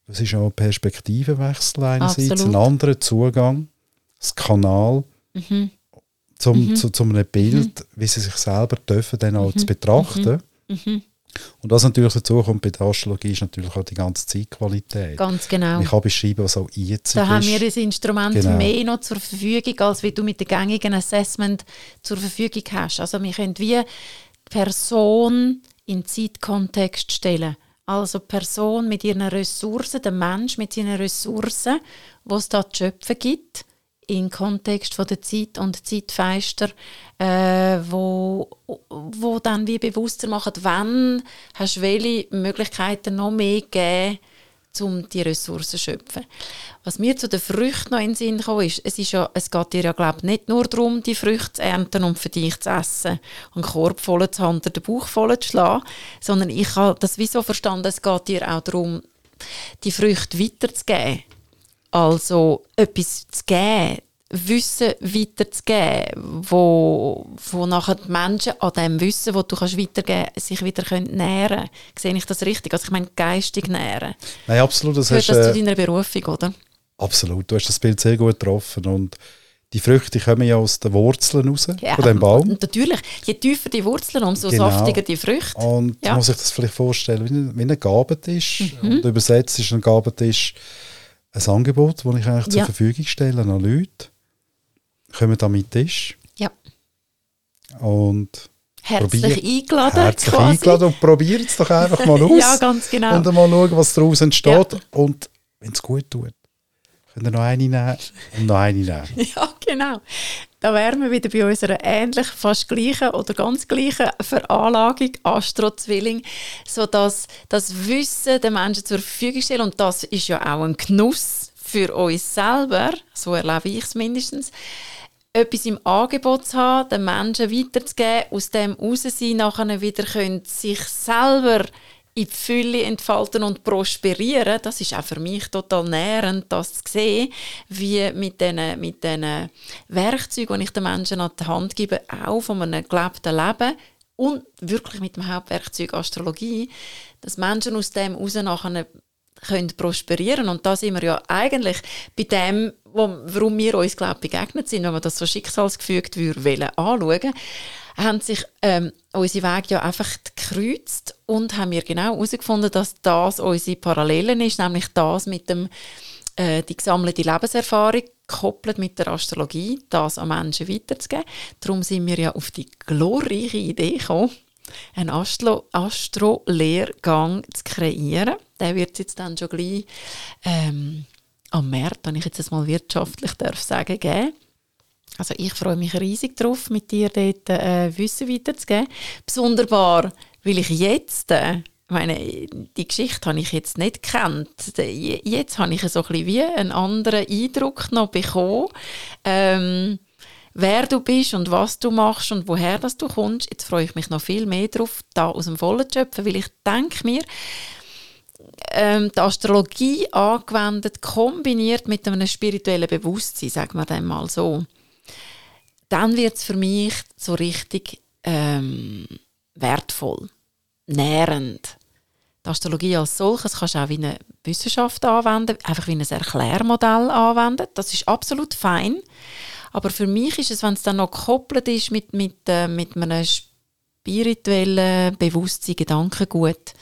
das ist auch ein Perspektivenwechsel einerseits, Absolut. ein anderer Zugang Kanal mhm. zum, mhm. Zu, zu einem Bild, mhm. wie sie sich selber dürfen, dann auch zu mhm. betrachten. Mhm. Und was natürlich dazu kommt bei der Astrologie, ist natürlich auch die ganze Zeitqualität. Ganz genau. Ich kann beschreiben, was auch jetzt Da haben wir das Instrument genau. mehr noch zur Verfügung, als wie du mit dem gängigen Assessment zur Verfügung hast. Also wir können wie Person in Zeitkontext stellen. Also Person mit ihren Ressourcen, der Mensch mit seinen Ressourcen, was es da zu schöpfen gibt im Kontext von der Zeit und Zeitfeister, äh, wo, wo dann wie bewusster machen, wann hast du welche Möglichkeiten noch mehr gegeben, um die Ressourcen zu schöpfen. Was mir zu den Früchten noch in den Sinn kam, ist, es, ist ja, es geht dir ja glaub, nicht nur darum, die Früchte zu ernten und für dich zu essen und Korb voll zu haben den Bauch voll zu schlagen, sondern ich habe das wie so verstanden, es geht dir auch darum, die Früchte weiterzugeben also etwas zu geben, Wissen weiterzugeben, wo, wo nachher die Menschen an dem Wissen, das du kannst weitergeben kannst, sich wieder können nähren können. Sehe ich das richtig? Also ich meine geistig nähren. Nein, absolut. Das Gehört hast, das äh, zu deiner Berufung, oder? Absolut. Du hast das Bild sehr gut getroffen und die Früchte kommen ja aus den Wurzeln raus, Ja, von dem Baum. Natürlich, je tiefer die Wurzeln, umso Genau. saftiger die Früchte. Und Ja. man muss sich das vielleicht vorstellen, wie ein, wie ein Gabentisch. Mhm. Und übersetzt ist ein Gabentisch ein Angebot, das ich eigentlich zur Ja. Verfügung stelle an Leute. Kommen da mit Tisch Ja. und Herzlich Probier- eingeladen. herzlich quasi. eingeladen und probiert es doch einfach mal aus. Ja, ganz genau. Und mal schauen, was daraus entsteht. Und wenn es gut tut, könnt ihr noch eine nehmen und noch eine nehmen. Ja, genau. Da wären wir wieder bei unserer ähnlich, fast gleichen oder ganz gleichen Veranlagung, Astro-Zwilling, sodass das Wissen den Menschen zur Verfügung stellen und das ist ja auch ein Genuss für uns selber, so erlebe ich es mindestens, etwas im Angebot zu haben, den Menschen weiterzugeben, aus dem raus sie nachher wieder können sich selber in die Fülle entfalten und prosperieren. Das ist auch für mich total nährend, das zu sehen, wie mit diesen mit Werkzeugen, die ich den Menschen an die Hand gebe, auch von einem gelebten Leben und wirklich mit dem Hauptwerkzeug Astrologie, dass Menschen aus dem raus nachher können prosperieren und da sind wir ja eigentlich bei dem, warum wir uns glaube begegnet sind, wenn wir das so schicksalsgefügt wollen anschauen, haben sich ähm, unsere Wege ja einfach gekreuzt und haben wir genau herausgefunden, dass das unsere Parallelen ist, nämlich das mit dem äh, die gesammelte Lebenserfahrung gekoppelt mit der Astrologie, das an Menschen weiterzugeben. Darum sind wir ja auf die glorreiche Idee gekommen, einen Astro- Astro-Lehrgang zu kreieren. Der wird jetzt dann schon gleich ähm, am März, wenn ich jetzt mal wirtschaftlich darf sagen, geben. Also ich freue mich riesig darauf, mit dir dort äh, Wissen weiterzugeben. Besonderbar, weil ich jetzt, äh, meine, die Geschichte habe ich jetzt nicht gekannt. Je- Jetzt habe ich so ein bisschen wie einen anderen Eindruck noch bekommen, ähm, wer du bist und was du machst und woher das du kommst. Jetzt freue ich mich noch viel mehr darauf, da aus dem Vollen zu schöpfen, weil ich denke mir, ähm, die Astrologie angewendet, kombiniert mit einem spirituellen Bewusstsein, sagen wir dem mal so, dann wird es für mich so richtig ähm, wertvoll, nährend. Die Astrologie als solches kannst du auch wie eine Wissenschaft anwenden, einfach wie ein Erklärmodell anwenden. Das ist absolut fein. Aber für mich ist es, wenn es dann noch gekoppelt ist mit, mit, äh, mit einem spirituellen Bewusstsein, Gedankengut,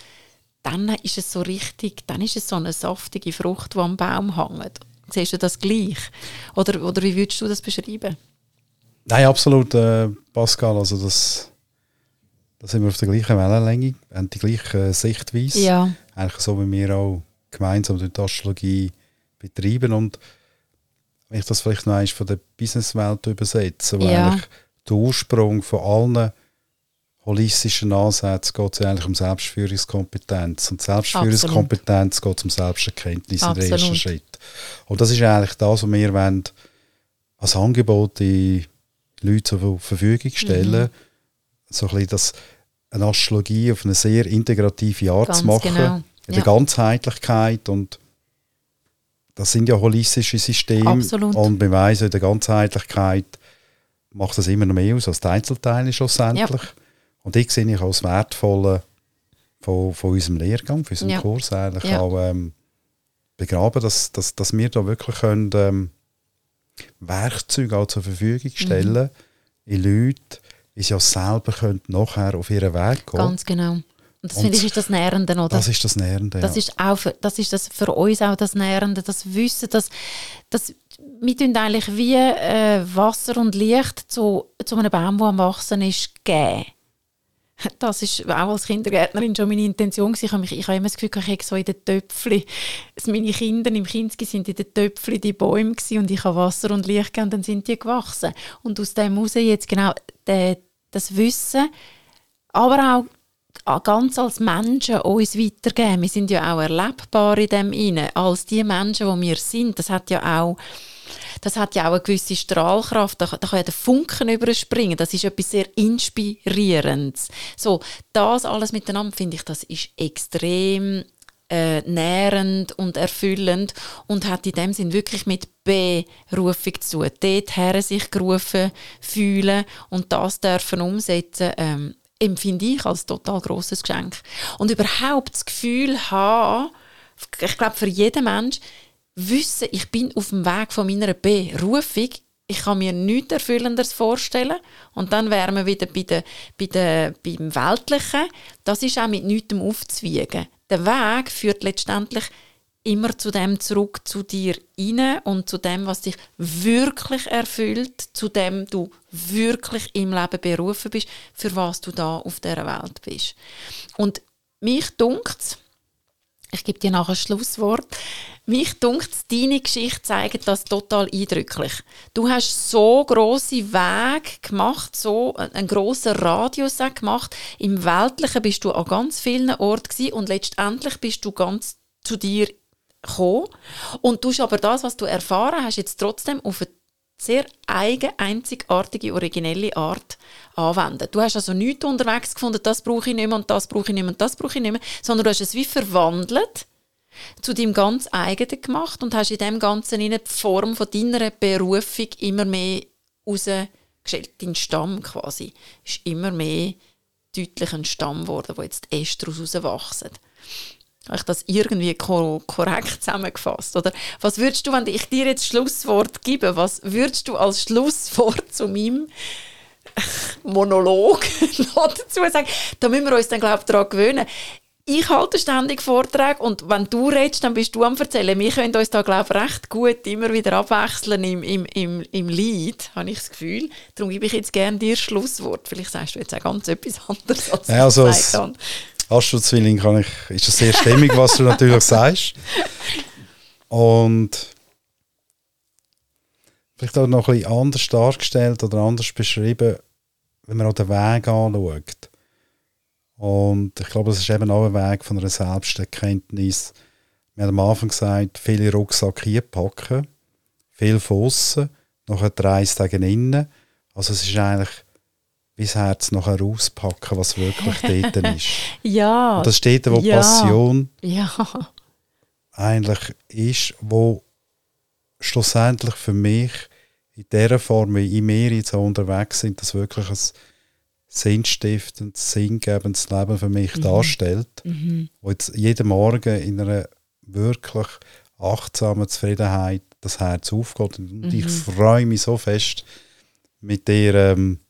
dann ist es so richtig, dann ist es so eine saftige Frucht, die am Baum hängt. Siehst du das gleich? Oder, oder wie würdest du das beschreiben? Nein, absolut, äh, Pascal. Also das, da sind wir auf der gleichen Wellenlänge, haben die gleiche Sichtweise. Ja. Eigentlich so, wie wir auch gemeinsam die Astrologie betreiben. Und wenn ich das vielleicht noch einmal von der Businesswelt übersetze, wo Ja. eigentlich der Ursprung von allen holistischen Ansätzen geht es eigentlich um Selbstführungskompetenz. Und Selbstführungskompetenz geht um Selbsterkenntnis in der ersten Absolut. Schritt. Und das ist eigentlich das, was wir wollen, als Angebot die Leute zur Verfügung stellen. Mhm. So ein bisschen das, eine Astrologie auf eine sehr integrative Art Ganz zu machen. genau. In Ja. der Ganzheitlichkeit und das sind ja holistische Systeme Absolut. und beweisen in der Ganzheitlichkeit macht das immer noch mehr aus als die Einzelteile schlussendlich. Und ich sehe ich als wertvolle von, von unserem Lehrgang, von unserem Ja. Kurs eigentlich Ja. auch ähm, begraben, dass, dass, dass wir da wirklich können, ähm, Werkzeuge auch zur Verfügung Mhm. stellen in Leute, die ja selber können nachher auf ihren Weg gehen. Ganz genau. Und das Und finde ich ist das Nährende, oder? das ist das Nährende. Das ja. ist auch für, das ist das für uns auch das Nährende, das Wissen, dass, dass wir tun eigentlich wie äh, Wasser und Licht zu, zu einem Baum, der am Wachsen ist, geben. Das ist auch als Kindergärtnerin schon meine Intention. Ich habe, mich, ich habe immer das Gefühl, ich habe so in den Töpfchen, meine Kinder im Kinski sind in den Töpfchen die Bäume und ich habe Wasser und Licht gegeben und dann sind die gewachsen. Und aus dem heraus jetzt genau das Wissen, aber auch ganz als Menschen uns weitergeben. Wir sind ja auch erlebbar in dem inne als die Menschen, die wir sind. Das hat ja auch das hat ja auch eine gewisse Strahlkraft. Da, da kann ja der Funken überspringen. Das ist etwas sehr Inspirierendes. So, das alles miteinander finde ich, das ist extrem äh, nährend und erfüllend und hat in dem Sinn wirklich mit Berufung zu tun. Dort her sich gerufen fühlen und das dürfen umsetzen, ähm, empfinde ich als total großes Geschenk. Und überhaupt das Gefühl haben, ich glaube für jeden Mensch, wissen, ich bin auf dem Weg von meiner Berufung, ich kann mir nichts Erfüllenderes vorstellen. Und dann wären wir wieder bei der, bei der, beim Weltlichen. Das ist auch mit nichts aufzuwiegen. Der Weg führt letztendlich immer zu dem zurück zu dir rein und zu dem, was dich wirklich erfüllt, zu dem du wirklich im Leben berufen bist, für was du da auf der Welt bist. Und mich dunkt ich gebe dir nachher ein Schlusswort. Mich dunkt deine Geschichte zeigt das total eindrücklich. Du hast so große Weg gemacht, so einen großen Radius gemacht. Im Weltlichen bist du an ganz vielen Orten und letztendlich bist du ganz zu dir gekommen. Und du hast aber das, was du erfahren hast, jetzt trotzdem auf eine sehr eigene, einzigartige, originelle Art anwenden. Du hast also nichts unterwegs gefunden, das brauche ich nicht mehr und das brauche ich nicht mehr und das brauche ich nicht mehr, sondern du hast es wie verwandelt, zu deinem ganz eigenen gemacht und hast in dem Ganzen in die Form von deiner Berufung immer mehr rausgestellt. Dein Stamm quasi ist immer mehr deutlich ein Stamm geworden, wo jetzt Äste daraus wachsen. Habe ich das irgendwie korrekt zusammengefasst? Oder was würdest du, wenn ich dir jetzt Schlusswort gebe, was würdest du als Schlusswort zu meinem Monolog dazu sagen? Da müssen wir uns dann, glaube ich, daran gewöhnen. Ich halte ständig Vorträge und wenn du redest, dann bist du am Erzählen. Wir können uns da, glaube ich, recht gut immer wieder abwechseln im, im, im, im Lied, habe ich das Gefühl. Darum gebe ich jetzt gerne dir Schlusswort. Vielleicht sagst du jetzt auch ganz etwas anderes, als ja, also ich gesagt habe. Astro-Zwilling kann ich, ist das sehr stimmig, was du natürlich sagst. Und vielleicht auch noch ein bisschen anders dargestellt oder anders beschrieben, wenn man auch den Weg anschaut. Und ich glaube, das ist eben auch ein Weg von einer Selbsterkenntnis. Wir haben am Anfang gesagt, viele Rucksack hier packen, viel von außen, nachher Reise gegen innen. Also es ist eigentlich das Herz nachher auspacken, was wirklich dort ist. ja. Und das steht wo ja. Passion ja. eigentlich ist, wo schlussendlich für mich in der Form, wie ich mir jetzt auch unterwegs sind, das wirklich ein sinnstiftendes, sinngebendes Leben für mich mhm. darstellt, mhm. wo jetzt jeden Morgen in einer wirklich achtsamen Zufriedenheit das Herz aufgeht. Und mhm. ich freue mich so fest, mit dir ähm,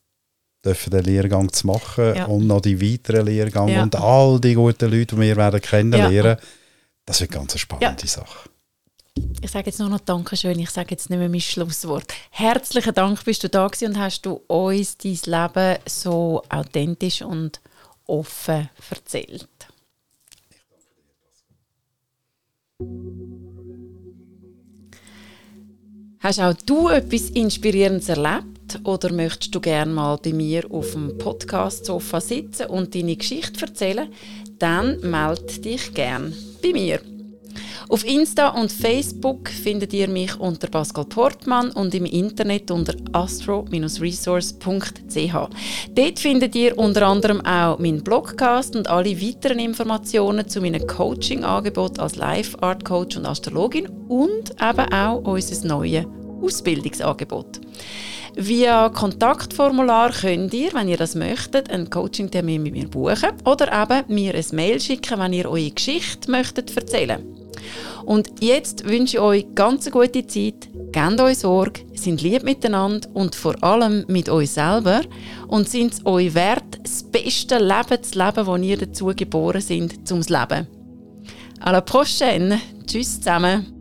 dürfen den Lehrgang zu machen ja. und noch die weiteren Lehrgänge ja. und all die guten Leute, die wir werden kennenlernen. Ja. Das wird ganz eine spannende Sache. Ich sage jetzt nur noch Dankeschön, ich sage jetzt nicht mehr mein Schlusswort. Herzlichen Dank, bist du da und hast du uns dein Leben so authentisch und offen erzählt. Hast auch du etwas Inspirierendes erlebt? Oder möchtest du gerne mal bei mir auf dem Podcast-Sofa sitzen und deine Geschichte erzählen? Dann melde dich gerne bei mir. Auf Insta und Facebook findet ihr mich unter Pascal Portmann und im Internet unter astro-resource.ch. Dort findet ihr unter anderem auch meinen Blogcast und alle weiteren Informationen zu meinem Coaching-Angebot als Life Art Coach und Astrologin und eben auch unser neues Ausbildungsangebot. Via Kontaktformular könnt ihr, wenn ihr das möchtet, einen Coaching-Termin mit mir buchen oder eben mir ein Mail schicken, wenn ihr eure Geschichte möchtet erzählen. Und jetzt wünsche ich euch ganz eine gute Zeit, gebt euch Sorge, sind lieb miteinander und vor allem mit euch selber und sind es euch wert, das beste Leben zu leben, das ihr dazu geboren sind, zum Leben. À la prochaine. Tschüss zusammen.